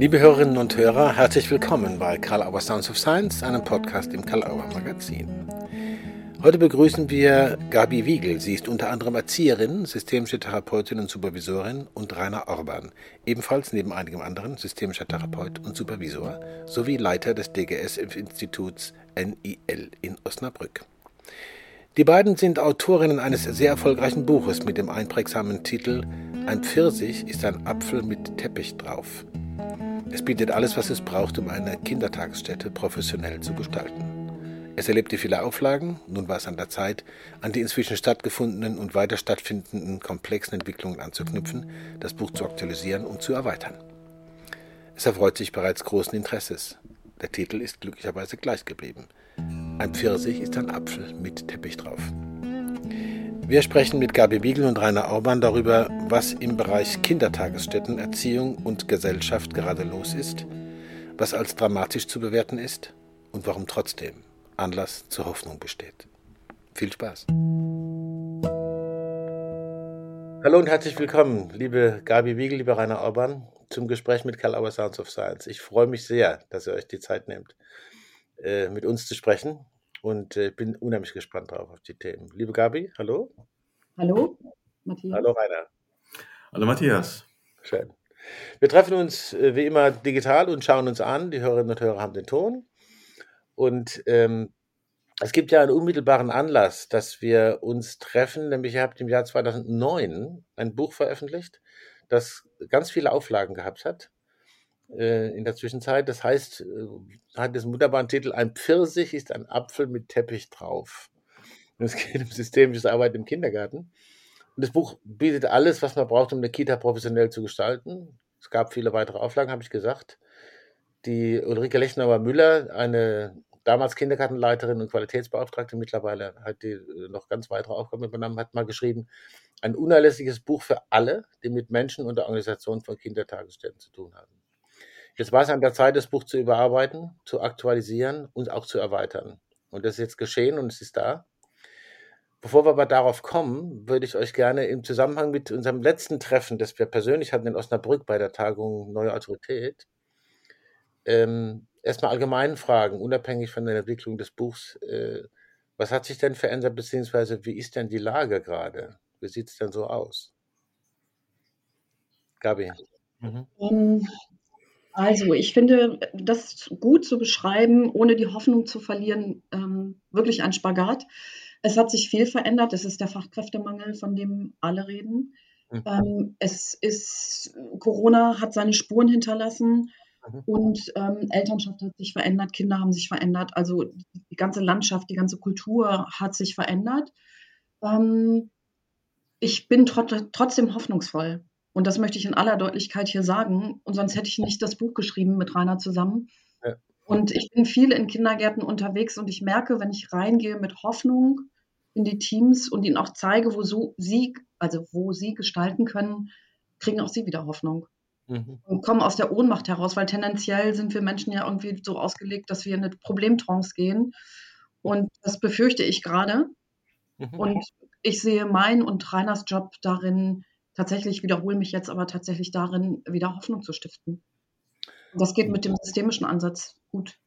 Liebe Hörerinnen und Hörer, herzlich willkommen bei Karl Auer Sounds of Science, einem Podcast im Karl Auer Magazin. Heute begrüßen wir Gabi Wiegel. Sie ist unter anderem Erzieherin, systemische Therapeutin und Supervisorin und Rainer Orban, ebenfalls neben einigem anderen systemischer Therapeut und Supervisor sowie Leiter des DGS-Instituts NIL in Osnabrück. Die beiden sind Autorinnen eines sehr erfolgreichen Buches mit dem einprägsamen Titel Ein Pfirsich ist ein Apfel mit Teppich drauf. Es bietet alles, was es braucht, um eine Kindertagesstätte professionell zu gestalten. Es erlebte viele Auflagen, nun war es an der Zeit, an die inzwischen stattgefundenen und weiter stattfindenden komplexen Entwicklungen anzuknüpfen, das Buch zu aktualisieren und zu erweitern. Es erfreut sich bereits großen Interesses. Der Titel ist glücklicherweise gleich geblieben. Ein Pfirsich ist ein Apfel mit Teppich drauf. Wir sprechen mit Gabi Biegel und Rainer Orban darüber, was im Bereich Kindertagesstätten, Erziehung und Gesellschaft gerade los ist, was als dramatisch zu bewerten ist und warum trotzdem Anlass zur Hoffnung besteht. Viel Spaß. Hallo und herzlich willkommen, liebe Gabi Wiegel, lieber Rainer Orban, zum Gespräch mit Karl Auer Sounds of Science. Ich freue mich sehr, dass ihr euch die Zeit nehmt, äh, mit uns zu sprechen und äh, bin unheimlich gespannt drauf auf die Themen. Liebe Gabi, hallo. Hallo, Matthias. Hallo, Rainer. Hallo, Matthias. Schön. Wir treffen uns äh, wie immer digital und schauen uns an. Die Hörerinnen und Hörer haben den Ton. Und ähm, es gibt ja einen unmittelbaren Anlass, dass wir uns treffen, nämlich ihr habt im Jahr 2009 ein Buch veröffentlicht, das ganz viele Auflagen gehabt hat äh, in der Zwischenzeit. Das heißt, äh, hat diesen wunderbaren Titel, ein Pfirsich ist ein Apfel mit Teppich drauf. Und es geht um systemisches Arbeiten im Kindergarten. Und das Buch bietet alles, was man braucht, um eine Kita professionell zu gestalten. Es gab viele weitere Auflagen, habe ich gesagt. Die Ulrike Lechnauer-Müller, eine damals Kindergartenleiterin und Qualitätsbeauftragte, mittlerweile hat die äh, noch ganz weitere Aufgaben übernommen, hat mal geschrieben, ein unerlässliches Buch für alle, die mit Menschen und der Organisation von Kindertagesstätten zu tun haben. Jetzt war es an der Zeit, das Buch zu überarbeiten, zu aktualisieren und auch zu erweitern. Und das ist jetzt geschehen und es ist da. Bevor wir aber darauf kommen, würde ich euch gerne im Zusammenhang mit unserem letzten Treffen, das wir persönlich hatten in Osnabrück bei der Tagung Neue Autorität, ähm, erstmal allgemein fragen, unabhängig von der Entwicklung des Buchs, äh, was hat sich denn verändert, beziehungsweise wie ist denn die Lage gerade? Wie sieht es denn so aus? Gabi. Mhm. Also, ich finde das gut zu beschreiben, ohne die Hoffnung zu verlieren, ähm, wirklich ein Spagat. Es hat sich viel verändert. Es ist der Fachkräftemangel, von dem alle reden. Mhm. Ähm, es ist, Corona hat seine Spuren hinterlassen mhm. und ähm, Elternschaft hat sich verändert, Kinder haben sich verändert. Also die ganze Landschaft, die ganze Kultur hat sich verändert. Ähm, ich bin trot trotzdem hoffnungsvoll. Und das möchte ich in aller Deutlichkeit hier sagen. Und sonst hätte ich nicht das Buch geschrieben mit Rainer zusammen. Ja. Und ich bin viel in Kindergärten unterwegs und ich merke, wenn ich reingehe mit Hoffnung in die Teams und ihnen auch zeige, wo so sie, also wo sie gestalten können, kriegen auch sie wieder Hoffnung. Mhm. Und kommen aus der Ohnmacht heraus, weil tendenziell sind wir Menschen ja irgendwie so ausgelegt, dass wir in eine Problemtrance gehen. Und das befürchte ich gerade. Mhm. Und ich sehe mein und Rainers Job darin, tatsächlich wiederhole mich jetzt aber tatsächlich darin, wieder Hoffnung zu stiften. Das geht mit dem systemischen Ansatz gut.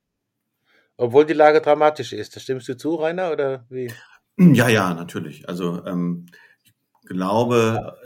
Obwohl die Lage dramatisch ist. Stimmst du zu, Rainer, oder wie? Ja, ja, natürlich. Also ähm, ich glaube,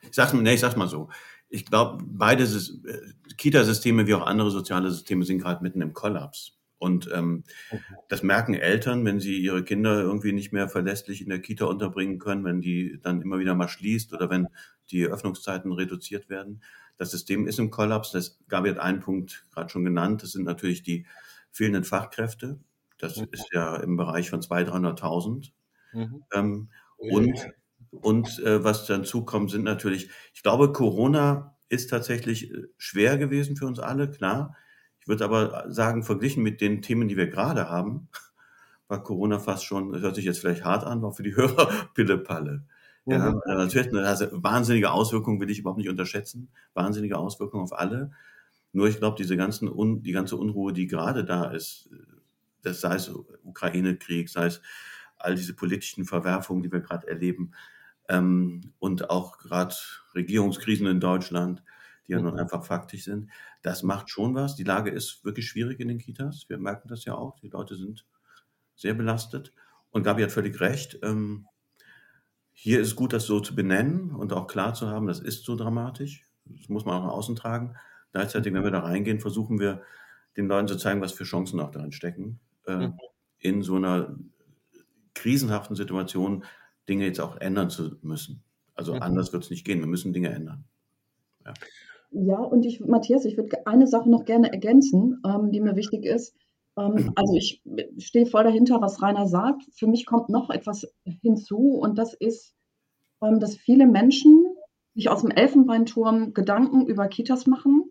ich sag's, nee, ich sag's mal so. Ich glaube, beide äh, Kita-Systeme wie auch andere soziale Systeme sind gerade mitten im Kollaps. Und ähm, okay. das merken Eltern, wenn sie ihre Kinder irgendwie nicht mehr verlässlich in der Kita unterbringen können, wenn die dann immer wieder mal schließt oder wenn die Öffnungszeiten reduziert werden. Das System ist im Kollaps. Das gab jetzt einen Punkt gerade schon genannt. Das sind natürlich die fehlenden Fachkräfte. Das mhm. ist ja im Bereich von 200.000, 300.000. Mhm. Ähm, und und äh, was dann zukommt, sind natürlich, ich glaube, Corona ist tatsächlich äh, schwer gewesen für uns alle, klar. Ich würde aber sagen, verglichen mit den Themen, die wir gerade haben, war Corona fast schon, das hört sich jetzt vielleicht hart an, war für die Hörer Pille-Palle. Ja, mhm. natürlich also wahnsinnige Auswirkungen will ich überhaupt nicht unterschätzen. Wahnsinnige Auswirkungen auf alle. Nur ich glaube, diese ganzen Un die ganze Unruhe, die gerade da ist, das sei es Ukraine-Krieg, sei es all diese politischen Verwerfungen, die wir gerade erleben, ähm, und auch gerade Regierungskrisen in Deutschland, die ja nun einfach faktisch sind. Das macht schon was. Die Lage ist wirklich schwierig in den Kitas. Wir merken das ja auch. Die Leute sind sehr belastet. Und Gabi hat völlig recht. Ähm, hier ist es gut, das so zu benennen und auch klar zu haben, das ist so dramatisch. Das muss man auch nach außen tragen. Gleichzeitig, wenn wir da reingehen, versuchen wir den Leuten zu zeigen, was für Chancen auch darin stecken, äh, mhm. in so einer krisenhaften Situation Dinge jetzt auch ändern zu müssen. Also mhm. anders wird es nicht gehen. Wir müssen Dinge ändern. Ja, ja und ich, Matthias, ich würde eine Sache noch gerne ergänzen, ähm, die mir wichtig ist. Ähm, also ich stehe voll dahinter, was Rainer sagt. Für mich kommt noch etwas hinzu und das ist, ähm, dass viele Menschen sich aus dem Elfenbeinturm Gedanken über Kitas machen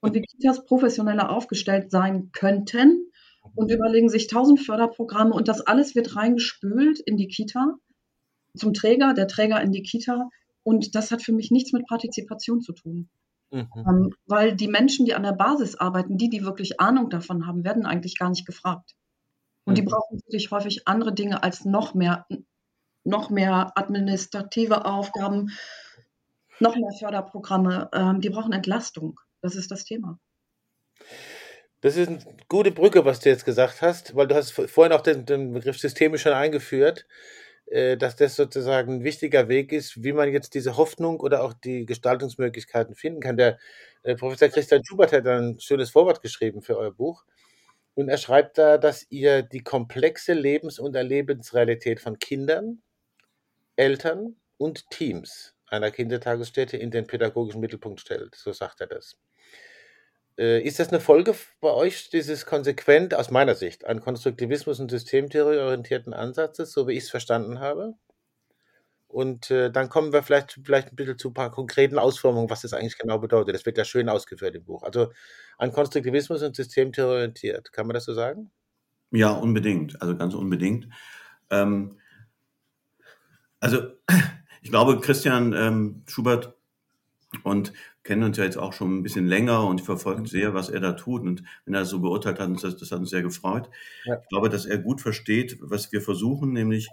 und wie Kitas professioneller aufgestellt sein könnten und überlegen sich tausend Förderprogramme und das alles wird reingespült in die Kita, zum Träger, der Träger in die Kita und das hat für mich nichts mit Partizipation zu tun. Mhm. Ähm, weil die Menschen, die an der Basis arbeiten, die, die wirklich Ahnung davon haben, werden eigentlich gar nicht gefragt. Und mhm. die brauchen wirklich häufig andere Dinge als noch mehr, noch mehr administrative Aufgaben, noch mehr Förderprogramme. Ähm, die brauchen Entlastung. Das ist das Thema. Das ist eine gute Brücke, was du jetzt gesagt hast, weil du hast vorhin auch den, den Begriff systemisch schon eingeführt. Äh, dass das sozusagen ein wichtiger Weg ist, wie man jetzt diese Hoffnung oder auch die Gestaltungsmöglichkeiten finden kann. Der äh, Professor Christian Schubert hat ein schönes Vorwort geschrieben für euer Buch. Und er schreibt da, dass ihr die komplexe Lebens- und Erlebensrealität von Kindern, Eltern und Teams einer Kindertagesstätte in den pädagogischen Mittelpunkt stellt. So sagt er das. Äh, ist das eine Folge bei euch dieses konsequent, aus meiner Sicht, an Konstruktivismus und Systemtheorie orientierten Ansatzes, so wie ich es verstanden habe? Und äh, dann kommen wir vielleicht, vielleicht ein bisschen zu ein paar konkreten Ausformungen, was das eigentlich genau bedeutet. Das wird ja schön ausgeführt im Buch. Also an Konstruktivismus und Systemtheorie orientiert. Kann man das so sagen? Ja, unbedingt. Also ganz unbedingt. Ähm, also ich glaube, Christian ähm, Schubert und kennen uns ja jetzt auch schon ein bisschen länger und verfolgen sehr, was er da tut. Und wenn er das so beurteilt hat, das, das hat uns sehr gefreut. Ja. Ich glaube, dass er gut versteht, was wir versuchen, nämlich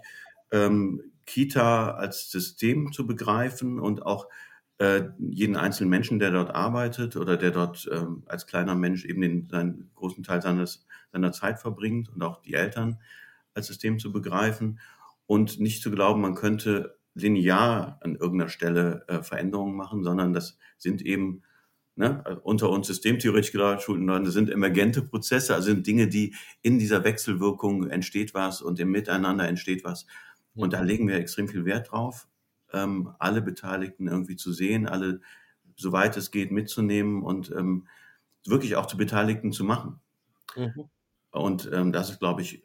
ähm, Kita als System zu begreifen und auch äh, jeden einzelnen Menschen, der dort arbeitet oder der dort ähm, als kleiner Mensch eben den seinen großen Teil seines, seiner Zeit verbringt und auch die Eltern als System zu begreifen und nicht zu glauben, man könnte linear an irgendeiner Stelle äh, Veränderungen machen, sondern das sind eben ne, unter uns systemtheoretisch gedacht, das sind emergente Prozesse, also sind Dinge, die in dieser Wechselwirkung entsteht was und im Miteinander entsteht was. Und da legen wir extrem viel Wert drauf, ähm, alle Beteiligten irgendwie zu sehen, alle, soweit es geht, mitzunehmen und ähm, wirklich auch zu Beteiligten zu machen. Mhm. Und ähm, das ist, glaube ich,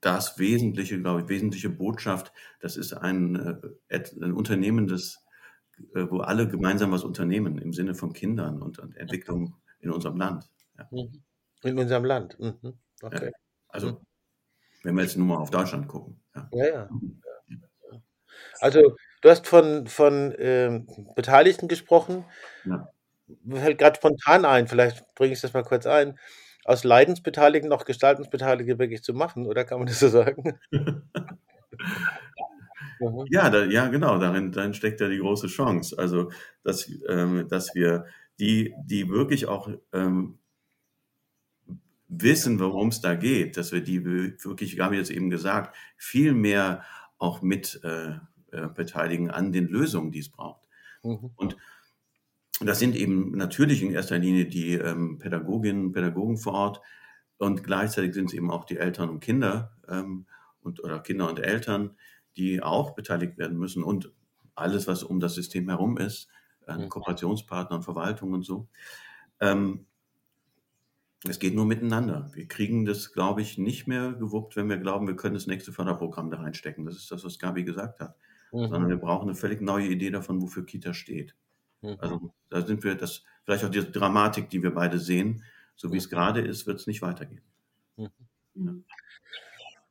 das Wesentliche, glaube ich, wesentliche Botschaft. Das ist ein, äh, ein Unternehmen, das, äh, wo alle gemeinsam was unternehmen im Sinne von Kindern und, und Entwicklung in unserem Land. Ja. Mhm. In unserem Land. Mhm. Okay. Ja. Also, mhm. wenn wir jetzt nur mal auf Deutschland gucken. Ja, ja. ja. Also, du hast von, von ähm, Beteiligten gesprochen. Ja. Mir fällt gerade spontan ein, vielleicht bringe ich das mal kurz ein aus Leidensbeteiligten noch Gestaltungsbeteiligte wirklich zu machen, oder kann man das so sagen? ja, da, ja, genau, darin, darin steckt ja die große Chance. Also, dass, ähm, dass wir die, die wirklich auch ähm, wissen, worum es da geht, dass wir die wirklich, ich habe jetzt eben gesagt, viel mehr auch mit äh, äh, beteiligen an den Lösungen, die es braucht. Mhm. Und und das sind eben natürlich in erster Linie die ähm, Pädagoginnen und Pädagogen vor Ort und gleichzeitig sind es eben auch die Eltern und Kinder ähm, und, oder Kinder und Eltern, die auch beteiligt werden müssen und alles, was um das System herum ist, äh, mhm. Kooperationspartner und Verwaltung und so. Ähm, es geht nur miteinander. Wir kriegen das, glaube ich, nicht mehr gewuppt, wenn wir glauben, wir können das nächste Förderprogramm da reinstecken. Das ist das, was Gabi gesagt hat. Mhm. Sondern wir brauchen eine völlig neue Idee davon, wofür Kita steht. Mhm. Also da sind wir, das vielleicht auch die Dramatik, die wir beide sehen, so wie es gerade ist, wird es nicht weitergehen. Mhm.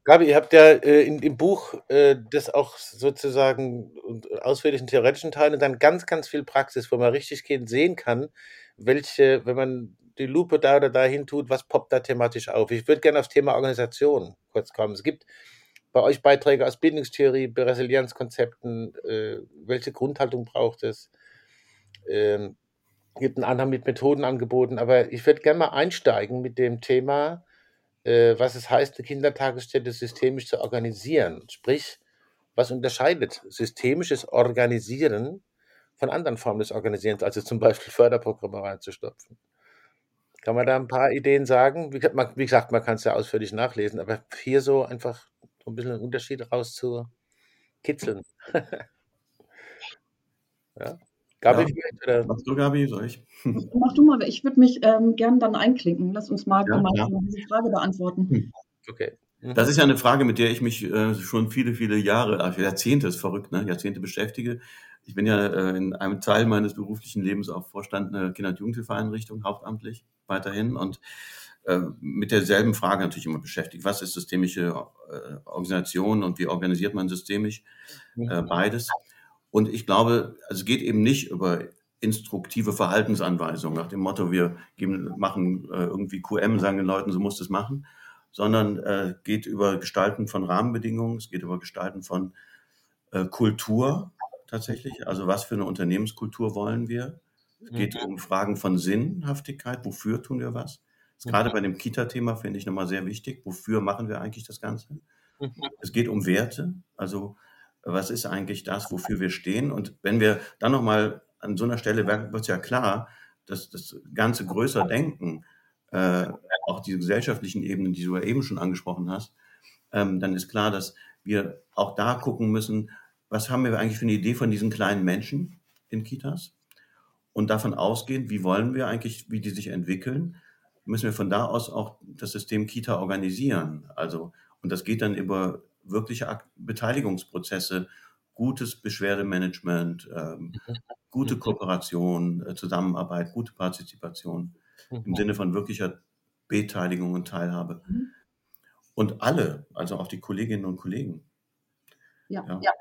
Gabi, ihr habt ja äh, in dem Buch äh, das auch sozusagen ausführlichen theoretischen Teil und dann ganz, ganz viel Praxis, wo man richtig sehen kann, welche, wenn man die Lupe da oder dahin tut, was poppt da thematisch auf. Ich würde gerne aufs Thema Organisation kurz kommen. Es gibt bei euch Beiträge aus Bildungstheorie, Resilienzkonzepten, äh, welche Grundhaltung braucht es? Ähm, gibt einen Anhang mit Methoden angeboten, aber ich würde gerne mal einsteigen mit dem Thema, äh, was es heißt, eine Kindertagesstätte systemisch zu organisieren. Sprich, was unterscheidet systemisches Organisieren von anderen Formen des Organisierens, also zum Beispiel Förderprogramme reinzustopfen? Kann man da ein paar Ideen sagen? Wie, wie gesagt, man kann es ja ausführlich nachlesen, aber hier so einfach ein bisschen einen Unterschied rauszukitzeln. ja. Gabi, ja. Machst du, Gabi? Soll ich? Mach du mal, ich würde mich ähm, gern dann einklinken. Lass uns mal ja, gemeinsam ja. diese Frage beantworten. Hm. Okay. Das ist ja eine Frage, mit der ich mich äh, schon viele, viele Jahre, also Jahrzehnte ist verrückt, ne? Jahrzehnte beschäftige. Ich bin ja äh, in einem Teil meines beruflichen Lebens auch Vorstand einer Kinder- und Jugendhilfeeinrichtung, hauptamtlich weiterhin und äh, mit derselben Frage natürlich immer beschäftigt. Was ist systemische äh, Organisation und wie organisiert man systemisch? Äh, beides. Und ich glaube, es geht eben nicht über instruktive Verhaltensanweisungen nach dem Motto, wir geben, machen äh, irgendwie QM, sagen den Leuten, so muss es machen, sondern äh, geht über Gestalten von Rahmenbedingungen, es geht über Gestalten von äh, Kultur tatsächlich, also was für eine Unternehmenskultur wollen wir. Es geht mhm. um Fragen von Sinnhaftigkeit, wofür tun wir was. Mhm. Gerade bei dem Kita-Thema finde ich nochmal sehr wichtig, wofür machen wir eigentlich das Ganze. Mhm. Es geht um Werte, also was ist eigentlich das, wofür wir stehen. Und wenn wir dann nochmal an so einer Stelle wird es ja klar, dass das ganze größer Denken, äh, auch die gesellschaftlichen Ebenen, die du ja eben schon angesprochen hast, ähm, dann ist klar, dass wir auch da gucken müssen, was haben wir eigentlich für eine Idee von diesen kleinen Menschen in Kitas und davon ausgehen, wie wollen wir eigentlich, wie die sich entwickeln, müssen wir von da aus auch das System Kita organisieren. Also, und das geht dann über wirkliche Beteiligungsprozesse, gutes Beschwerdemanagement, ähm, mhm. gute mhm. Kooperation, äh, Zusammenarbeit, gute Partizipation im mhm. Sinne von wirklicher Beteiligung und Teilhabe. Und alle, also auch die Kolleginnen und Kollegen. Ja, ja. ja.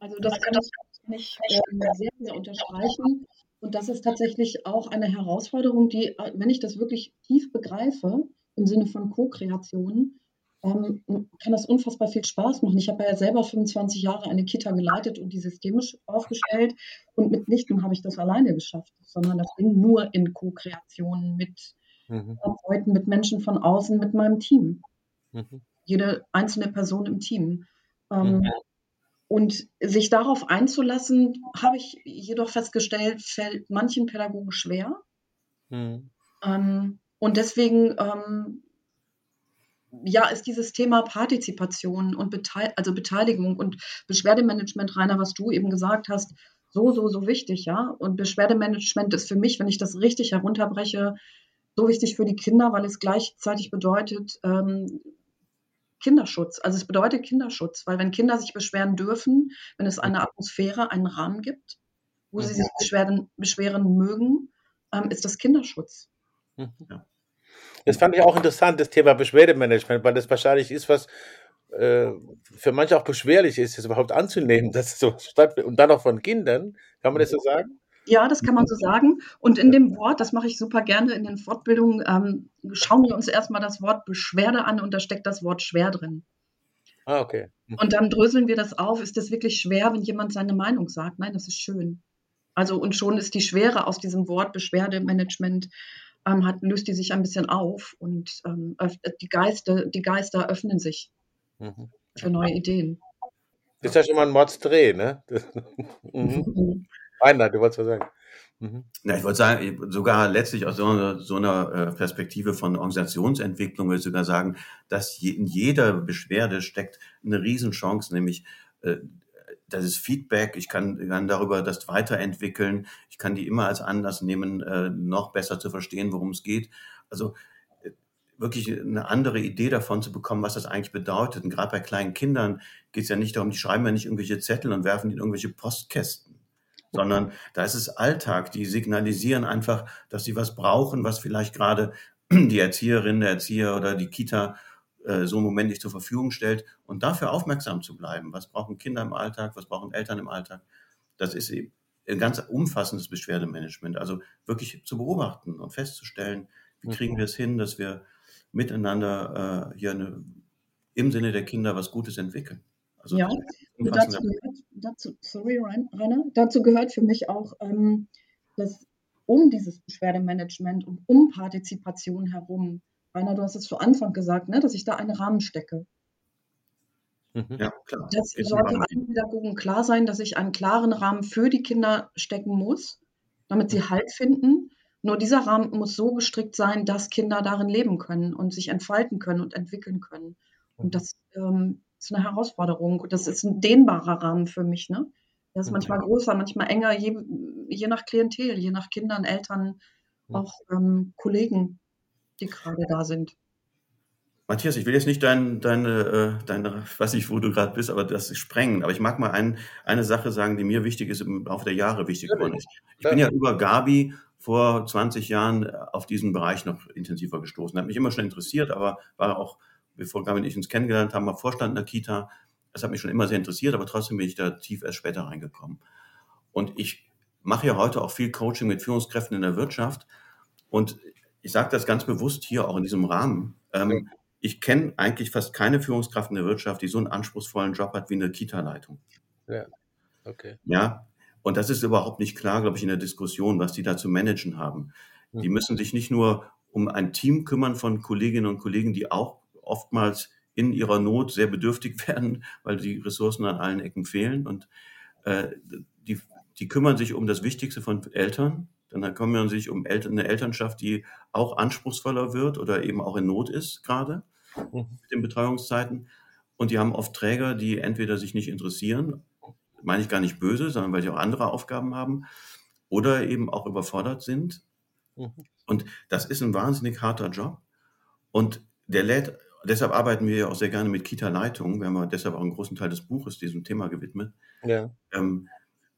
also das kann ich nicht äh, sehr, sehr unterstreichen. Und das ist tatsächlich auch eine Herausforderung, die, äh, wenn ich das wirklich tief begreife, im Sinne von Co-Kreation, ähm, kann das unfassbar viel Spaß machen. Ich habe ja selber 25 Jahre eine Kita geleitet und die systemisch aufgestellt und mitnichten habe ich das alleine geschafft, sondern das ging nur in Co-Kreation mit mhm. Leuten, mit Menschen von außen, mit meinem Team. Mhm. Jede einzelne Person im Team. Ähm, mhm. Und sich darauf einzulassen, habe ich jedoch festgestellt, fällt manchen Pädagogen schwer. Mhm. Ähm, und deswegen ähm, ja, ist dieses Thema Partizipation und Beteil also Beteiligung und Beschwerdemanagement, Rainer, was du eben gesagt hast, so, so, so wichtig, ja. Und Beschwerdemanagement ist für mich, wenn ich das richtig herunterbreche, so wichtig für die Kinder, weil es gleichzeitig bedeutet ähm, Kinderschutz. Also es bedeutet Kinderschutz, weil wenn Kinder sich beschweren dürfen, wenn es eine Atmosphäre, einen Rahmen gibt, wo sie sich beschweren, beschweren mögen, ähm, ist das Kinderschutz. Mhm. Ja. Das fand ich auch interessant, das Thema Beschwerdemanagement, weil das wahrscheinlich ist, was äh, für manche auch beschwerlich ist, das überhaupt anzunehmen, dass so stattfindet. Und dann auch von Kindern. Kann man das so sagen? Ja, das kann man so sagen. Und in dem Wort, das mache ich super gerne in den Fortbildungen, ähm, schauen wir uns erstmal das Wort Beschwerde an und da steckt das Wort schwer drin. Ah, okay. Mhm. Und dann dröseln wir das auf. Ist das wirklich schwer, wenn jemand seine Meinung sagt? Nein, das ist schön. Also, und schon ist die Schwere aus diesem Wort Beschwerdemanagement ähm, hat, löst die sich ein bisschen auf und ähm, die, Geister, die Geister öffnen sich mhm. für neue Ideen. Das ist ja schon mal ein Mordsdreh, ne? mhm. Rainer, du wolltest was sagen. Mhm. Ja, ich wollte sagen, sogar letztlich aus so einer, so einer äh, Perspektive von Organisationsentwicklung würde ich sogar sagen, dass in jeder Beschwerde steckt eine Riesenchance, nämlich äh, das ist Feedback, ich kann, kann darüber das weiterentwickeln, ich kann die immer als Anlass nehmen, äh, noch besser zu verstehen, worum es geht. Also äh, wirklich eine andere Idee davon zu bekommen, was das eigentlich bedeutet. Und gerade bei kleinen Kindern geht es ja nicht darum, die schreiben ja nicht irgendwelche Zettel und werfen die in irgendwelche Postkästen, sondern da ist es Alltag. Die signalisieren einfach, dass sie was brauchen, was vielleicht gerade die Erzieherin, der Erzieher oder die Kita so einen Moment nicht zur Verfügung stellt und dafür aufmerksam zu bleiben. Was brauchen Kinder im Alltag? Was brauchen Eltern im Alltag? Das ist eben ein ganz umfassendes Beschwerdemanagement. Also wirklich zu beobachten und festzustellen, wie kriegen mhm. wir es hin, dass wir miteinander äh, hier eine, im Sinne der Kinder was Gutes entwickeln. Also ja, dazu gehört, dazu, sorry Rainer, dazu gehört für mich auch, ähm, dass um dieses Beschwerdemanagement und um Partizipation herum. Rainer, du hast es zu Anfang gesagt, ne, dass ich da einen Rahmen stecke. Mhm. Ja, klar. Das sollte allen Pädagogen klar sein, dass ich einen klaren Rahmen für die Kinder stecken muss, damit sie Halt finden. Nur dieser Rahmen muss so gestrickt sein, dass Kinder darin leben können und sich entfalten können und entwickeln können. Und das ähm, ist eine Herausforderung. Das ist ein dehnbarer Rahmen für mich. Ne? Der ist manchmal größer, manchmal enger, je, je nach Klientel, je nach Kindern, Eltern, auch ähm, Kollegen, die gerade da sind. Matthias, ich will jetzt nicht dein, deine, äh, deine, weiß nicht, wo du gerade bist, aber das sprengen. Aber ich mag mal ein, eine Sache sagen, die mir wichtig ist, im Laufe der Jahre wichtig geworden ist. Ich bin ja über Gabi vor 20 Jahren äh, auf diesen Bereich noch intensiver gestoßen. Hat mich immer schon interessiert, aber war auch, bevor Gabi und ich uns kennengelernt haben, mal Vorstand in der Kita. Das hat mich schon immer sehr interessiert, aber trotzdem bin ich da tief erst später reingekommen. Und ich mache ja heute auch viel Coaching mit Führungskräften in der Wirtschaft. Und ich sage das ganz bewusst hier auch in diesem Rahmen. Ähm, ich kenne eigentlich fast keine Führungskraft in der Wirtschaft, die so einen anspruchsvollen Job hat wie eine Kita-Leitung. Ja, okay. Ja, und das ist überhaupt nicht klar, glaube ich, in der Diskussion, was die da zu managen haben. Mhm. Die müssen sich nicht nur um ein Team kümmern von Kolleginnen und Kollegen, die auch oftmals in ihrer Not sehr bedürftig werden, weil die Ressourcen an allen Ecken fehlen. Und äh, die, die kümmern sich um das Wichtigste von Eltern. Dann kümmern sich um eine Elternschaft, die auch anspruchsvoller wird oder eben auch in Not ist gerade mhm. mit den Betreuungszeiten. Und die haben oft Träger, die entweder sich nicht interessieren, meine ich gar nicht böse, sondern weil sie auch andere Aufgaben haben oder eben auch überfordert sind. Mhm. Und das ist ein wahnsinnig harter Job. Und der lädt, deshalb arbeiten wir ja auch sehr gerne mit Kita-Leitungen. Wir haben deshalb auch einen großen Teil des Buches diesem Thema gewidmet. Ja. Ähm,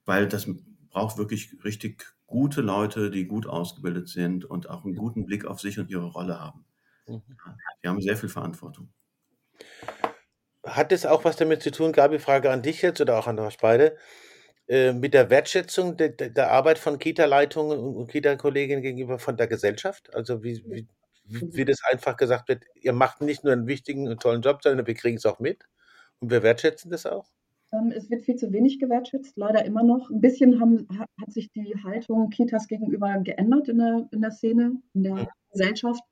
weil das braucht wirklich richtig gute Leute, die gut ausgebildet sind und auch einen guten Blick auf sich und ihre Rolle haben. Mhm. Die haben sehr viel Verantwortung. Hat es auch was damit zu tun, Gabi, Frage an dich jetzt oder auch an euch beide, äh, mit der Wertschätzung der, der Arbeit von Kita-Leitungen und Kita-Kolleginnen gegenüber von der Gesellschaft? Also wie, wie, wie das einfach gesagt wird, ihr macht nicht nur einen wichtigen und tollen Job, sondern wir kriegen es auch mit und wir wertschätzen das auch? Ähm, es wird viel zu wenig gewertschätzt, leider immer noch. Ein bisschen haben, hat sich die Haltung Kitas gegenüber geändert in der, in der Szene, in der ja. Gesellschaft.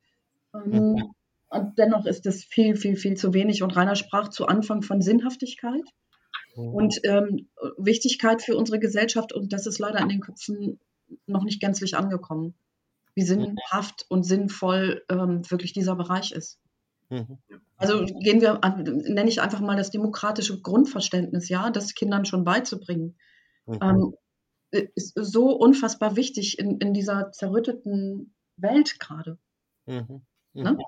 Ähm, ja. Und dennoch ist es viel, viel, viel zu wenig. Und Rainer sprach zu Anfang von Sinnhaftigkeit mhm. und ähm, Wichtigkeit für unsere Gesellschaft. Und das ist leider in den Köpfen noch nicht gänzlich angekommen, wie sinnhaft und sinnvoll ähm, wirklich dieser Bereich ist. Mhm. Also gehen wir, nenne ich einfach mal das demokratische Grundverständnis, ja, das Kindern schon beizubringen. Mhm. Ähm, ist so unfassbar wichtig in, in dieser zerrütteten Welt gerade. Mhm. Ne?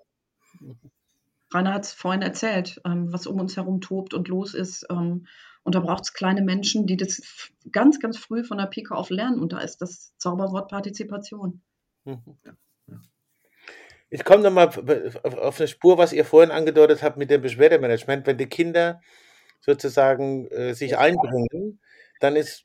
Mhm. Rainer hat es vorhin erzählt, ähm, was um uns herum tobt und los ist. Ähm, und da braucht es kleine Menschen, die das ganz, ganz früh von der Pike auf lernen. Und da ist das Zauberwort Partizipation. Mhm. Ich komme nochmal auf eine Spur, was ihr vorhin angedeutet habt mit dem Beschwerdemanagement. Wenn die Kinder sozusagen äh, sich einbringen, dann ist,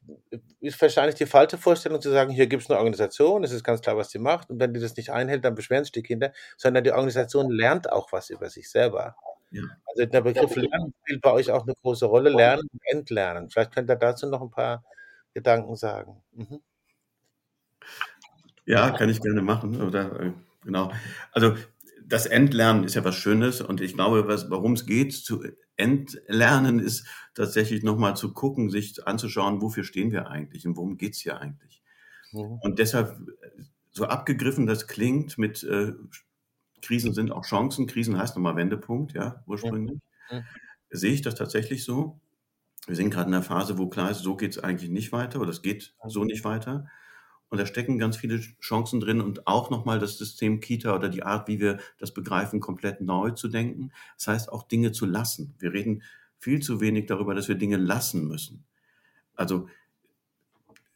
ist wahrscheinlich die falsche Vorstellung zu sagen, hier gibt es eine Organisation, es ist ganz klar, was sie macht, und wenn die das nicht einhält, dann beschweren sich die Kinder, sondern die Organisation lernt auch was über sich selber. Ja. Also der Begriff Lernen spielt bei euch auch eine große Rolle, Lernen und Entlernen. Vielleicht könnt ihr dazu noch ein paar Gedanken sagen. Mhm. Ja, kann ich gerne machen. Oder Genau. Also das Entlernen ist ja was Schönes und ich glaube, warum es geht zu entlernen, ist tatsächlich nochmal zu gucken, sich anzuschauen, wofür stehen wir eigentlich und worum geht's hier eigentlich. Mhm. Und deshalb, so abgegriffen das klingt mit äh, Krisen sind auch Chancen, Krisen heißt nochmal Wendepunkt, ja, ursprünglich, mhm. sehe ich das tatsächlich so. Wir sind gerade in einer Phase, wo klar ist, so geht's eigentlich nicht weiter oder es geht so nicht weiter. Und da stecken ganz viele Chancen drin und auch nochmal das System Kita oder die Art, wie wir das begreifen, komplett neu zu denken. Das heißt auch Dinge zu lassen. Wir reden viel zu wenig darüber, dass wir Dinge lassen müssen. Also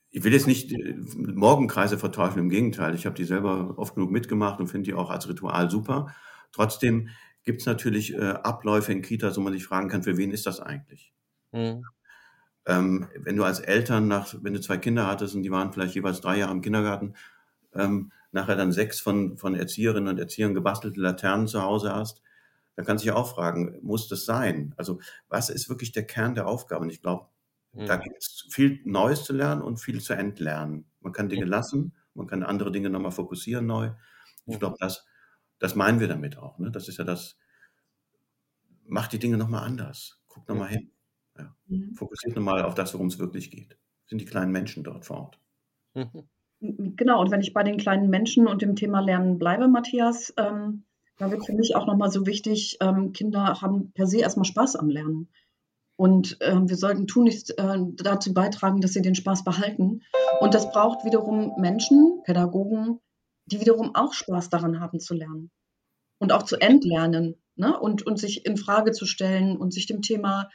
ich will jetzt nicht äh, Morgenkreise verteufeln, im Gegenteil. Ich habe die selber oft genug mitgemacht und finde die auch als Ritual super. Trotzdem gibt es natürlich äh, Abläufe in Kitas, wo man sich fragen kann, für wen ist das eigentlich? Mhm. Ähm, wenn du als Eltern nach, wenn du zwei Kinder hattest und die waren vielleicht jeweils drei Jahre im Kindergarten, ähm, nachher dann sechs von, von Erzieherinnen und Erziehern gebastelte Laternen zu Hause hast, dann kannst du dich auch fragen, muss das sein? Also was ist wirklich der Kern der Aufgabe? Und ich glaube, mhm. da gibt es viel Neues zu lernen und viel zu entlernen. Man kann Dinge lassen, man kann andere Dinge nochmal fokussieren neu. Ich Mhm. glaube, das, das meinen wir damit auch. Ne? Das ist ja das, macht die Dinge nochmal anders. Guckt nochmal hin. Ja. Mhm. Fokussiert nochmal auf das, worum es wirklich geht. Sind die kleinen Menschen dort vor Ort. Mhm. Genau, und wenn ich bei den kleinen Menschen und dem Thema Lernen bleibe, Matthias, ähm, da wird für mich auch nochmal so wichtig, ähm, Kinder haben per se erstmal Spaß am Lernen. Und ähm, wir sollten tunlichst äh, dazu beitragen, dass sie den Spaß behalten. Und das braucht wiederum Menschen, Pädagogen, die wiederum auch Spaß daran haben zu lernen und auch zu entlernen ne? und, und sich in Frage zu stellen und sich dem Thema,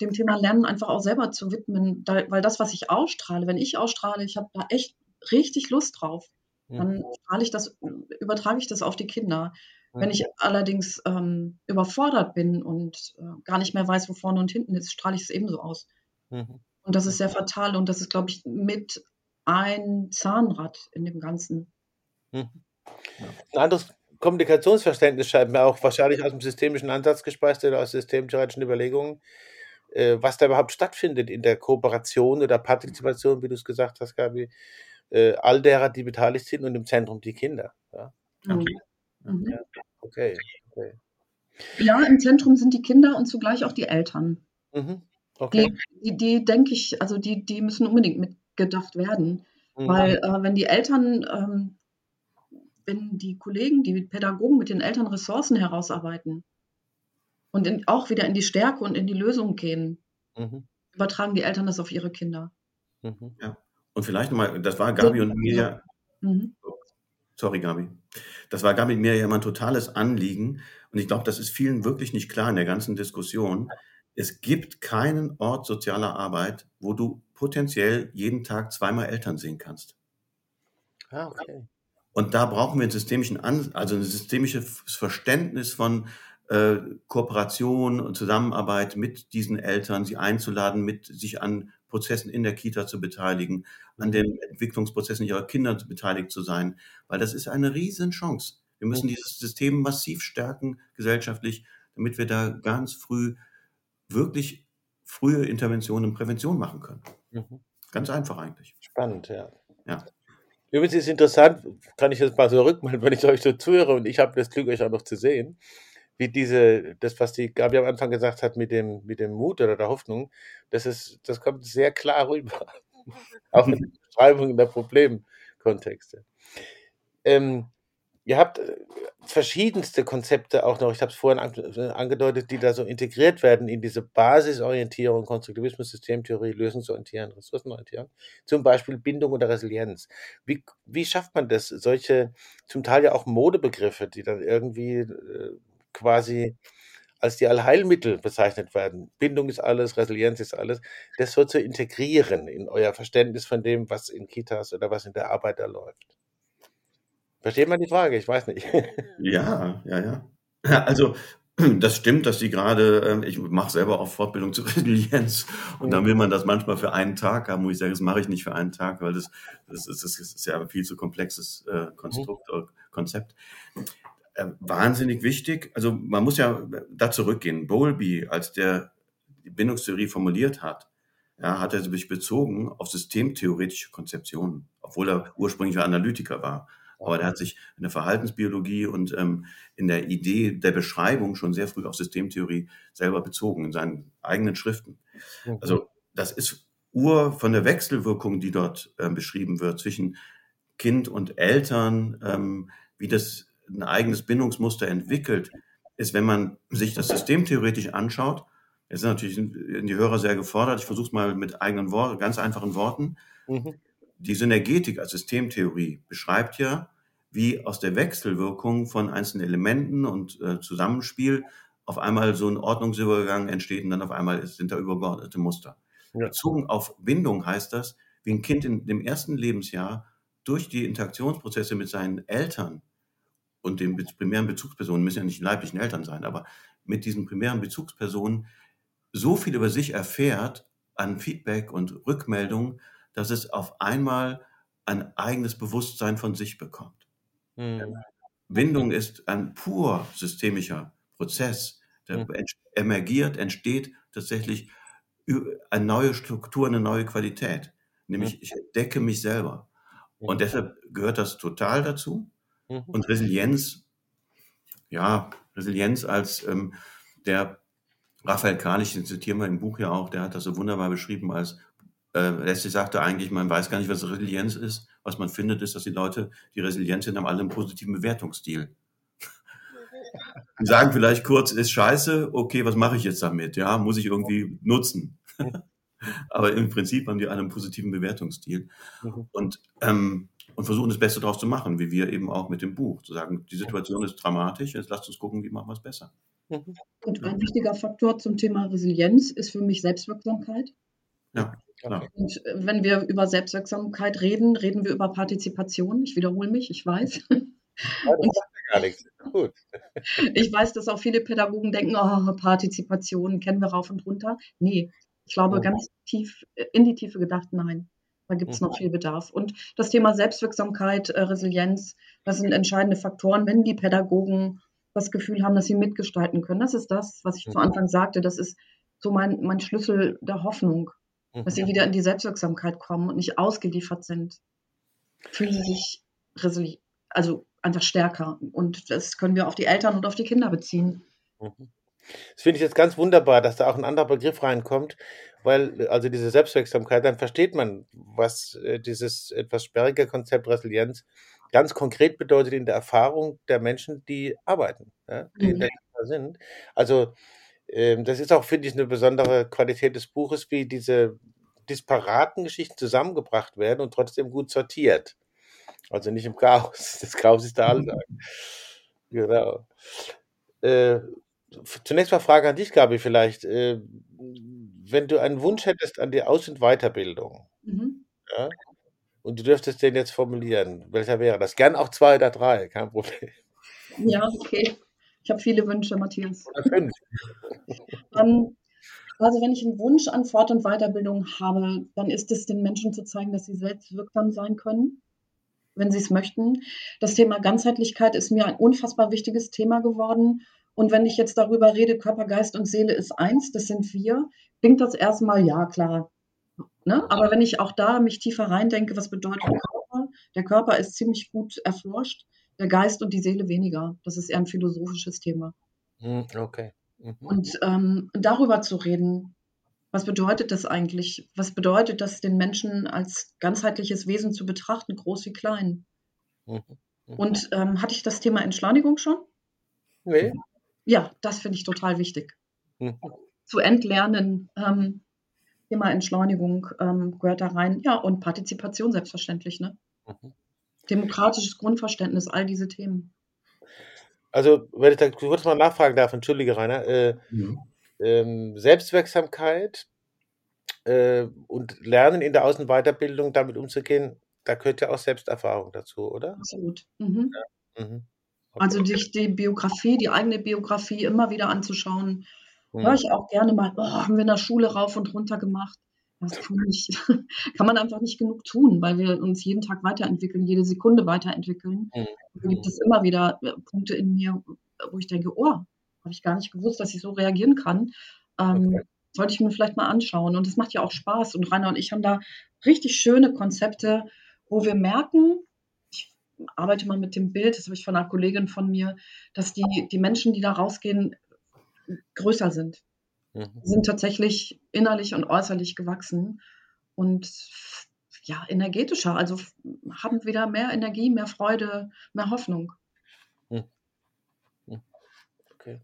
dem Thema Lernen einfach auch selber zu widmen. Da, weil das, was ich ausstrahle, wenn ich ausstrahle, ich habe da echt richtig Lust drauf, dann strahle ich das, übertrage ich das auf die Kinder. Wenn ich allerdings ähm, überfordert bin und äh, gar nicht mehr weiß, wo vorne und hinten ist, strahle ich es ebenso aus. Mhm. Und das ist sehr fatal und das ist, glaube ich, mit ein Zahnrad in dem Ganzen. Mhm. Ein anderes Kommunikationsverständnis scheint mir auch wahrscheinlich aus dem systemischen Ansatz gespeist oder aus systemtheoretischen Überlegungen, äh, was da überhaupt stattfindet in der Kooperation oder Partizipation, wie du es gesagt hast, Gabi, äh, all derer, die beteiligt sind und im Zentrum die Kinder. Ja, Mhm. Mhm. ja. okay. okay. Ja, im Zentrum sind die Kinder und zugleich auch die Eltern. Mhm. okay. Die, die, die denke ich, also die, die müssen unbedingt mitgedacht werden. Mhm. Weil äh, wenn die Eltern, ähm, wenn die Kollegen, die Pädagogen mit den Eltern Ressourcen herausarbeiten und in, auch wieder in die Stärke und in die Lösung gehen, Mhm. übertragen die Eltern das auf ihre Kinder. Mhm. Und vielleicht nochmal, das war Gabi und mir ja, Mhm. sorry Gabi, das war Gabi und mir ja immer ein totales Anliegen. Und ich glaube, das ist vielen wirklich nicht klar in der ganzen Diskussion. Es gibt keinen Ort sozialer Arbeit, wo du potenziell jeden Tag zweimal Eltern sehen kannst. Ah, okay. Und da brauchen wir einen systemischen, An also ein systemisches Verständnis von äh, Kooperation und Zusammenarbeit mit diesen Eltern, sie einzuladen, mit sich an Prozessen in der Kita zu beteiligen, an den Entwicklungsprozessen ihrer Kinder beteiligt zu sein, weil das ist eine Riesenchance. Wir müssen dieses System massiv stärken, gesellschaftlich, damit wir da ganz früh wirklich frühe Interventionen und Prävention machen können. Mhm. Ganz einfach eigentlich. Spannend, ja. Ja. Übrigens ist interessant, kann ich jetzt mal so rückmelden, wenn ich euch so zuhöre und ich habe das Glück, euch auch noch zu sehen, wie diese, das, was die Gabi am Anfang gesagt hat mit dem, mit dem Mut oder der Hoffnung, das ist, das kommt sehr klar rüber. auch in der Beschreibung der Problemkontexte. Ähm, ihr habt äh, verschiedenste Konzepte auch noch, ich habe es vorhin äh, angedeutet, die da so integriert werden in diese Basisorientierung, Konstruktivismus, Systemtheorie, Lösungsorientierung, Ressourcenorientierung, zum Beispiel Bindung oder Resilienz. Wie, wie schafft man das, solche zum Teil ja auch Modebegriffe, die dann irgendwie äh, quasi als die Allheilmittel bezeichnet werden. Bindung ist alles, Resilienz ist alles, das so zu integrieren in euer Verständnis von dem, was in Kitas oder was in der Arbeit da läuft. Versteht man die Frage? Ich weiß nicht. Ja, ja, ja. Also, das stimmt, dass die gerade, ähm, ich mache selber auch Fortbildung zur Resilienz und dann will man das manchmal für einen Tag haben, wo ich sage, das mache ich nicht für einen Tag, weil das, das, ist, das ist ja ein viel zu komplexes äh, Konstrukt, äh, Konzept. Äh, wahnsinnig wichtig, also man muss ja da zurückgehen. Bowlby, als der die Bindungstheorie formuliert hat, ja, hat er sich bezogen auf systemtheoretische Konzeptionen, obwohl er ursprünglicher Analytiker war. Aber der hat sich in der Verhaltensbiologie und ähm, in der Idee der Beschreibung schon sehr früh auf Systemtheorie selber bezogen, in seinen eigenen Schriften. Mhm. Also das ist Ur von der Wechselwirkung, die dort ähm, beschrieben wird zwischen Kind und Eltern, ähm, wie das ein eigenes Bindungsmuster entwickelt, ist, wenn man sich das systemtheoretisch anschaut, jetzt sind natürlich die Hörer sehr gefordert, ich versuche es mal mit eigenen Worten, ganz einfachen Worten, Mhm. die Synergetik als Systemtheorie beschreibt ja, wie aus der Wechselwirkung von einzelnen Elementen und äh, Zusammenspiel auf einmal so ein Ordnungsübergang entsteht und dann auf einmal sind da übergeordnete Muster. Ja. Bezogen auf Bindung heißt das, wie ein Kind in dem ersten Lebensjahr durch die Interaktionsprozesse mit seinen Eltern und den primären Bezugspersonen, müssen ja nicht die leiblichen Eltern sein, aber mit diesen primären Bezugspersonen so viel über sich erfährt an Feedback und Rückmeldung, dass es auf einmal ein eigenes Bewusstsein von sich bekommt. Mhm. Bindung ist ein pur systemischer Prozess, der Mhm. emergiert, entsteht tatsächlich eine neue Struktur, eine neue Qualität. Nämlich ich entdecke mich selber. Und deshalb gehört das total dazu. Mhm. Und Resilienz, ja, Resilienz als ähm, der Raphael Karlich, den zitieren wir im Buch ja auch, der hat das so wunderbar beschrieben als, äh, letztlich sagte eigentlich, man weiß gar nicht, was Resilienz ist. Was man findet, ist, dass die Leute, die resilient sind, haben alle einen positiven Bewertungsstil. Die sagen vielleicht kurz, ist scheiße, okay, was mache ich jetzt damit? Ja, muss ich irgendwie nutzen. Aber im Prinzip haben die alle einen positiven Bewertungsstil Mhm. und, ähm, und versuchen das Beste daraus zu machen, wie wir eben auch mit dem Buch. Zu sagen, die Situation ist dramatisch, jetzt lasst uns gucken, wie machen wir es besser. Und ein wichtiger Faktor zum Thema Resilienz ist für mich Selbstwirksamkeit. Ja. Okay. Und äh, wenn wir über Selbstwirksamkeit reden, reden wir über Partizipation. Ich wiederhole mich, ich weiß. Ja, das macht ja gar nichts. Gut. Ich weiß, dass auch viele Pädagogen denken, oh, Partizipation kennen wir rauf und runter. Nee, ich glaube ganz tief, äh, in die Tiefe gedacht, nein. Da gibt es Mhm. noch viel Bedarf. Und das Thema Selbstwirksamkeit, äh, Resilienz, das sind entscheidende Faktoren, wenn die Pädagogen das Gefühl haben, dass sie mitgestalten können. Das ist das, was ich zu Mhm. Anfang sagte. Das ist so mein, mein Schlüssel der Hoffnung, dass sie Mhm. wieder in die Selbstwirksamkeit kommen und nicht ausgeliefert sind. Fühlen sie sich resili also einfach stärker. Und das können wir auf die Eltern und auf die Kinder beziehen. Mhm. Das finde ich jetzt ganz wunderbar, dass da auch ein anderer Begriff reinkommt, weil also diese Selbstwirksamkeit, dann versteht man, was äh, dieses etwas sperrige Konzept Resilienz ganz konkret bedeutet in der Erfahrung der Menschen, die arbeiten, ja, die in Mhm. der Kita sind. Also ähm, das ist auch, finde ich, eine besondere Qualität des Buches, wie diese disparaten Geschichten zusammengebracht werden und trotzdem gut sortiert. Also nicht im Chaos. Das Chaos ist der Alltag. Genau. Äh, zunächst mal Frage an dich, Gabi, vielleicht. Äh, wenn du einen Wunsch hättest an die Aus- und Weiterbildung, Mhm. ja, und du dürftest den jetzt formulieren, welcher wäre das? Gern auch zwei oder drei, kein Problem. Ja, okay. Ich habe viele Wünsche, Matthias. Oder fünf. Ähm, also wenn ich einen Wunsch an Fort- und Weiterbildung habe, dann ist es, den Menschen zu zeigen, dass sie selbstwirksam sein können, wenn sie es möchten. Das Thema Ganzheitlichkeit ist mir ein unfassbar wichtiges Thema geworden. Und wenn ich jetzt darüber rede, Körper, Geist und Seele ist eins, das sind wir, klingt das erstmal, ja klar. Ne? Aber wenn ich auch da mich tiefer reindenke, was bedeutet Körper? Der Körper ist ziemlich gut erforscht, der Geist und die Seele weniger. Das ist eher ein philosophisches Thema. Hm, Okay. Mhm. Und ähm, darüber zu reden, was bedeutet das eigentlich? Was bedeutet das, den Menschen als ganzheitliches Wesen zu betrachten, groß wie klein? Mhm. Mhm. Und ähm, hatte ich das Thema Entschleunigung schon? Nee. Ja, das finde ich total wichtig. Mhm. Zu entlernen, ähm, Thema Entschleunigung ähm, gehört da rein. Ja, und Partizipation selbstverständlich, ne? Mhm. Demokratisches Grundverständnis, all diese Themen. Also, wenn ich da kurz mal nachfragen darf, entschuldige, Rainer, äh, Mhm. ähm, Selbstwirksamkeit äh, und Lernen in der Außen- und Weiterbildung damit umzugehen, da gehört ja auch Selbsterfahrung dazu, oder? Absolut. Mhm. Mhm. Also sich die Biografie, die eigene Biografie immer wieder anzuschauen. Höre Mhm. ich auch gerne mal, oh, haben wir in der Schule rauf und runter gemacht. Das kann, nicht, kann man einfach nicht genug tun, weil wir uns jeden Tag weiterentwickeln, jede Sekunde weiterentwickeln. Mhm. Da gibt es immer wieder äh, Punkte in mir, wo ich denke, oh, habe ich gar nicht gewusst, dass ich so reagieren kann. Ähm, Okay. sollte ich mir vielleicht mal anschauen. Und es macht ja auch Spaß. Und Rainer und ich haben da richtig schöne Konzepte, wo wir merken, arbeite mal mit dem Bild, das habe ich von einer Kollegin von mir, dass die, die Menschen, die da rausgehen, größer sind. Mhm. Die sind tatsächlich innerlich und äußerlich gewachsen und ja, energetischer, also haben wieder mehr Energie, mehr Freude, mehr Hoffnung. Mhm. Mhm. Okay.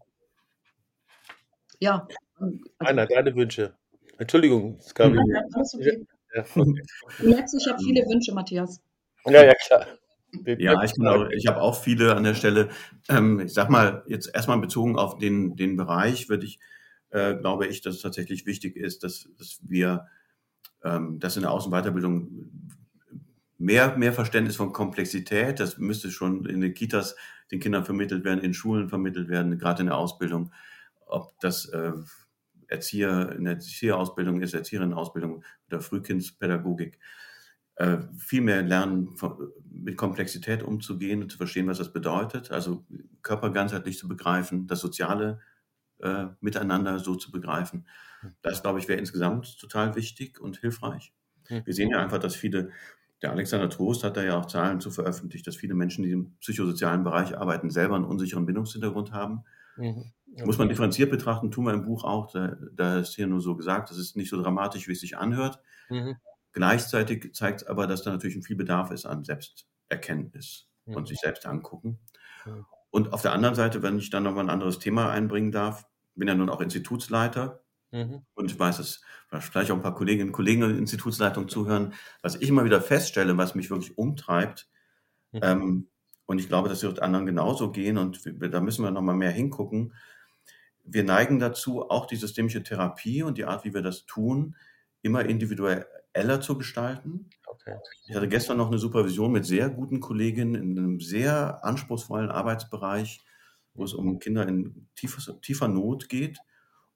Ja, also, Rainer, deine Wünsche. Entschuldigung, es gab ja, okay. Du merkst, ich habe viele Wünsche, Matthias. ja, ja, klar. Ja, ich, genau, ich habe auch viele an der Stelle. Ähm, ich sag mal, jetzt erstmal bezogen auf den, den Bereich, würde ich, äh, glaube ich, dass es tatsächlich wichtig ist, dass, dass wir, ähm, dass in der Außenweiterbildung mehr, mehr Verständnis von Komplexität, das müsste schon in den Kitas den Kindern vermittelt werden, in Schulen vermittelt werden, gerade in der Ausbildung, ob das äh, Erzieher in der Erzieherausbildung ist, Erzieherinnenausbildung oder Frühkindspädagogik äh, viel mehr lernen, von- mit Komplexität umzugehen und zu verstehen, was das bedeutet. Also Körper ganzheitlich zu begreifen, das soziale äh, Miteinander so zu begreifen. Das, glaube ich, wäre insgesamt total wichtig und hilfreich. Mhm. Wir sehen ja einfach, dass viele der Alexander Trost hat da ja auch Zahlen zu veröffentlicht, dass viele Menschen, die im psychosozialen Bereich arbeiten, selber einen unsicheren Bindungshintergrund haben. Mhm. Okay. Muss man differenziert betrachten, tun wir im Buch auch. Da, da, ist hier nur so gesagt, das ist nicht so dramatisch, wie es sich anhört. Mhm. Gleichzeitig zeigt es aber, dass da natürlich ein viel Bedarf ist an Selbsterkenntnis mhm. und sich selbst angucken. Mhm. Und auf der anderen Seite, wenn ich dann nochmal ein anderes Thema einbringen darf, bin ja nun auch Institutsleiter mhm. und ich weiß, dass vielleicht auch ein paar Kolleginnen und Kollegen in der Institutsleitung zuhören, was ich immer wieder feststelle, was mich wirklich umtreibt, mhm. ähm, und ich glaube, das wird anderen genauso gehen und wir, da müssen wir nochmal mehr hingucken. Wir neigen dazu, auch die systemische Therapie und die Art, wie wir das tun, immer individueller zu gestalten. Okay. Ich hatte gestern noch eine Supervision mit sehr guten Kolleginnen in einem sehr anspruchsvollen Arbeitsbereich, wo es um Kinder in tiefer, tiefer Not geht.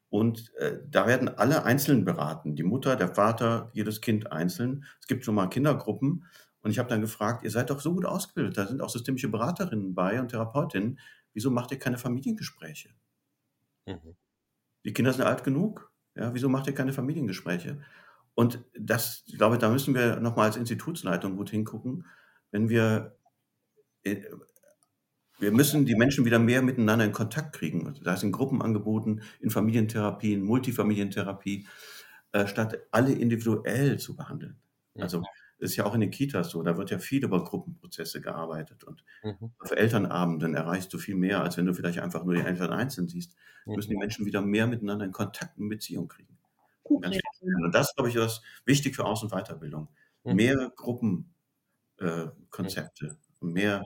Und äh, da werden alle einzeln beraten. Die Mutter, der Vater, jedes Kind einzeln. Es gibt schon mal Kindergruppen. Und ich habe dann gefragt, ihr seid doch so gut ausgebildet, da sind auch systemische Beraterinnen bei und Therapeutinnen. Wieso macht ihr keine Familiengespräche? Mhm. Die Kinder sind alt genug. Ja, wieso macht ihr keine Familiengespräche? Und das, ich glaube, da müssen wir nochmal als Institutsleitung gut hingucken, wenn wir, äh, wir müssen die Menschen wieder mehr miteinander in Kontakt kriegen. Da ist in Gruppenangeboten, in Familientherapien, Multifamilientherapie, äh, statt alle individuell zu behandeln. Also ist ja auch in den Kitas so, da wird ja viel über Gruppenprozesse gearbeitet und mhm. auf Elternabenden erreichst du viel mehr, als wenn du vielleicht einfach nur die Eltern einzeln siehst. Mhm. Müssen die Menschen wieder mehr miteinander in Kontakt und Beziehung kriegen. Und das, glaube ich, ist wichtig für Aus- und Weiterbildung. Mhm. Mehr Gruppenkonzepte, äh, mehr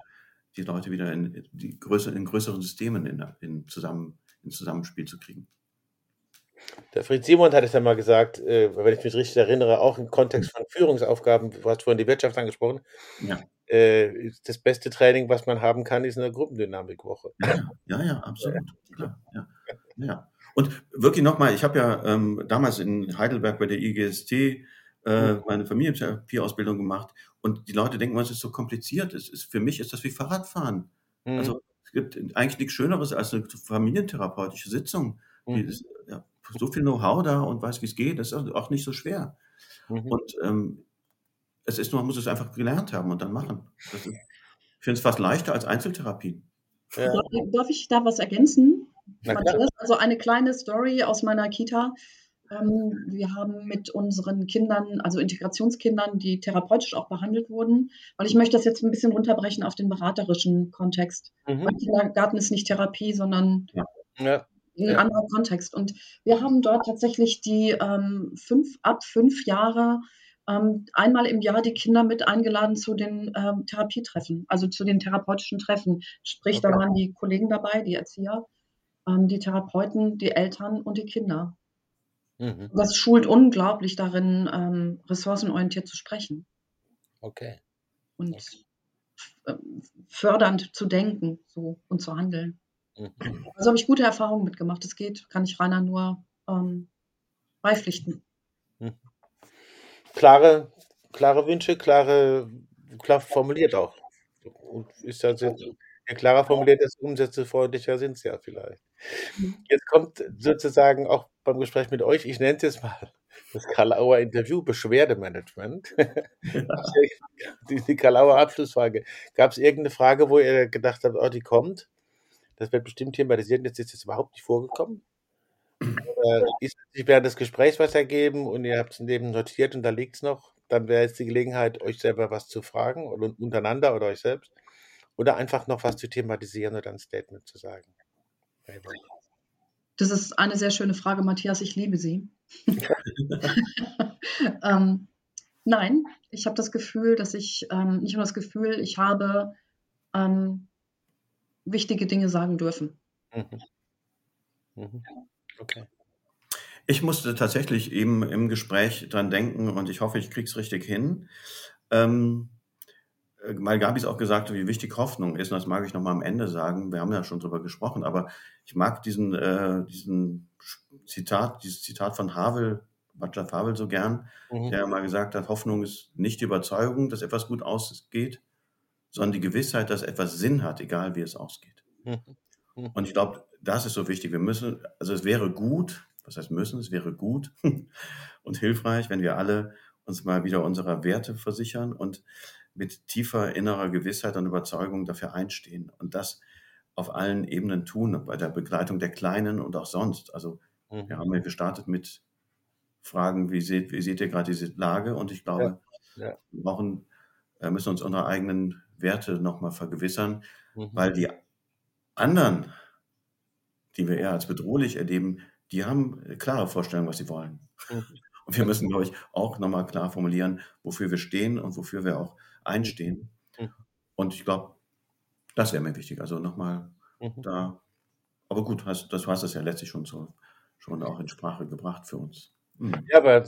die Leute wieder in, die größer, in größeren Systemen in, in, zusammen, in Zusammenspiel zu kriegen. Der Fritz Simon hat es ja mal gesagt, äh, wenn ich mich richtig erinnere, auch im Kontext von Führungsaufgaben, du hast vorhin die Wirtschaft angesprochen, ja. äh, das beste Training, was man haben kann, ist eine Gruppendynamikwoche. Ja, ja, ja, absolut. Ja. Ja. ja. Und wirklich nochmal, ich habe ja ähm, damals in Heidelberg bei der IGST äh, mhm. meine Familientherapieausbildung gemacht und die Leute denken, es ist so kompliziert. Es ist, für mich ist das wie Fahrradfahren. Mhm. Also es gibt eigentlich nichts Schöneres als eine familientherapeutische Sitzung. Mhm. Die ist, ja, so viel Know-how da und weiß, wie es geht. Das ist auch nicht so schwer. Mhm. Und ähm, es ist nur, man muss es einfach gelernt haben und dann machen. Ist, ich finde es fast leichter als Einzeltherapien. Ja. Darf ich da was ergänzen? Also eine kleine Story aus meiner Kita. Ähm, wir haben mit unseren Kindern, also Integrationskindern, die therapeutisch auch behandelt wurden, weil ich möchte das jetzt ein bisschen runterbrechen auf den beraterischen Kontext. Mhm. Weil Kindergarten ist nicht Therapie, sondern ja ein ja. anderer Kontext. Und wir haben dort tatsächlich die ähm, fünf, ab fünf Jahre ähm, einmal im Jahr die Kinder mit eingeladen zu den ähm, Therapietreffen, also zu den therapeutischen Treffen. Sprich, okay. da waren die Kollegen dabei, die Erzieher, ähm, die Therapeuten, die Eltern und die Kinder. Mhm. Das schult unglaublich darin, ähm, ressourcenorientiert zu sprechen. Okay. Und okay. fördernd zu denken so, und zu handeln. Mhm. Also habe ich gute Erfahrungen mitgemacht. Es geht, kann ich Rainer nur ähm, beipflichten. Mhm. Klare, klare Wünsche, klare, klar formuliert auch. Und ist das jetzt, klarer formuliert ist, umsetzefreundlicher sind es ja vielleicht. Mhm. Jetzt kommt sozusagen auch beim Gespräch mit euch, ich nenne es jetzt mal das Kalauer Interview, Beschwerdemanagement. die, die Kalauer Abschlussfrage. Gab es irgendeine Frage, wo ihr gedacht habt, oh, die kommt? Das wird bestimmt thematisiert. Jetzt ist es überhaupt nicht vorgekommen. Äh, ist sich während des Gesprächs was ergeben und ihr habt es neben notiert und da liegt es noch, dann wäre jetzt die Gelegenheit, euch selber was zu fragen oder untereinander oder euch selbst. Oder einfach noch was zu thematisieren oder ein Statement zu sagen. Das ist eine sehr schöne Frage, Matthias. Ich liebe sie. ähm, nein, ich habe das Gefühl, dass ich, ähm, nicht nur das Gefühl, ich habe ähm, wichtige Dinge sagen dürfen. Mhm. Mhm. Okay. Ich musste tatsächlich eben im Gespräch dran denken und ich hoffe, ich kriege es richtig hin. Ähm, äh, weil Gabi es auch gesagt wie wichtig Hoffnung ist, und das mag ich nochmal am Ende sagen. Wir haben ja schon drüber gesprochen, aber ich mag diesen, äh, diesen Zitat, dieses Zitat von Havel, Václav Havel so gern, mhm. der mal gesagt hat, Hoffnung ist nicht die Überzeugung, dass etwas gut ausgeht, sondern die Gewissheit, dass etwas Sinn hat, egal wie es ausgeht. Mhm. Und ich glaube, das ist so wichtig. Wir müssen, also es wäre gut, was heißt müssen, es wäre gut und hilfreich, wenn wir alle uns mal wieder unserer Werte versichern und mit tiefer innerer Gewissheit und Überzeugung dafür einstehen und das auf allen Ebenen tun, bei der Begleitung der Kleinen und auch sonst. Also mhm. wir haben ja gestartet mit Fragen, wie seht, wie seht ihr gerade diese Lage? Und ich glaube, ja. Ja. wir brauchen, äh, müssen uns unsere eigenen Werte nochmal vergewissern, mhm. weil die anderen, die wir eher als bedrohlich erleben, die haben klare Vorstellungen, was sie wollen. Mhm. Und wir müssen, glaube ich, auch nochmal klar formulieren, wofür wir stehen und wofür wir auch einstehen. Mhm. Und ich glaube, das wäre mir wichtig. Also nochmal mhm. da. Aber gut, hast, das hast es ja letztlich schon so, schon auch in Sprache gebracht für uns. Mhm. Ja, aber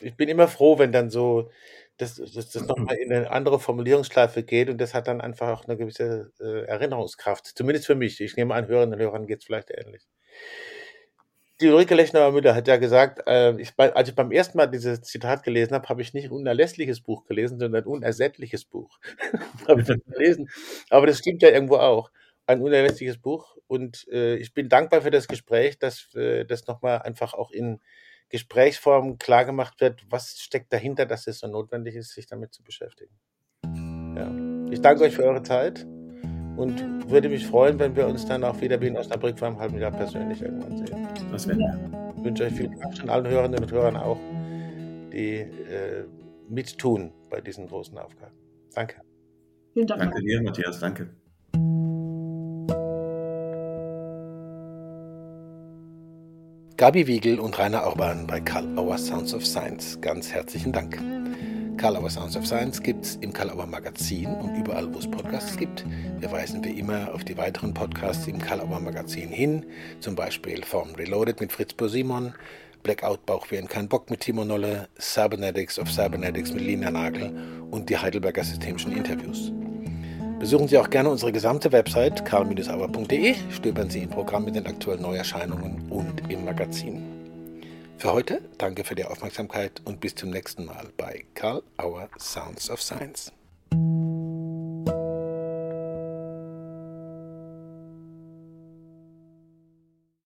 ich bin immer froh, wenn dann so dass, dass das nochmal in eine andere Formulierungsschleife geht und das hat dann einfach auch eine gewisse äh, Erinnerungskraft. Zumindest für mich. Ich nehme an, Hörerinnen und Hörern geht es vielleicht ähnlich. Die Ulrike Lechner-Müller hat ja gesagt, äh, ich, als ich beim ersten Mal dieses Zitat gelesen habe, habe ich nicht ein unerlässliches Buch gelesen, sondern ein unersättliches Buch. habe ich gelesen. Aber das stimmt ja irgendwo auch. Ein unerlässliches Buch. Und äh, ich bin dankbar für das Gespräch, dass äh, das nochmal einfach auch in Gesprächsform klargemacht wird, was steckt dahinter, dass es so notwendig ist, sich damit zu beschäftigen. Ja. Ich danke euch für eure Zeit und würde mich freuen, wenn wir uns dann auch wieder wie in Osnabrück vor einem halben Jahr persönlich irgendwann sehen. Das werden wir. Ich wünsche euch viel Kraft und allen Hörerinnen und Hörern auch, die äh, mittun bei diesen großen Aufgaben. Danke. Vielen Dank. Danke dir, Matthias. Danke. Gabi Wiegel und Rainer Orban bei Karl Auer Sounds of Science. Ganz herzlichen Dank. Karl Auer Sounds of Science gibt es im Karl Auer Magazin und überall, wo es Podcasts gibt. Wir weisen wie immer auf die weiteren Podcasts im Karl Auer Magazin hin, zum Beispiel Form Reloaded mit Fritz Bosimon, Blackout Bauch wie ein kein Bock mit Timo Nolle, Cybernetics of Cybernetics mit Lina Nagel und die Heidelberger Systemischen Interviews. Besuchen Sie auch gerne unsere gesamte Website karl-auer.de, stöbern Sie im Programm mit den aktuellen Neuerscheinungen und im Magazin. Für heute danke für die Aufmerksamkeit und bis zum nächsten Mal bei Karl Auer Sounds of Science.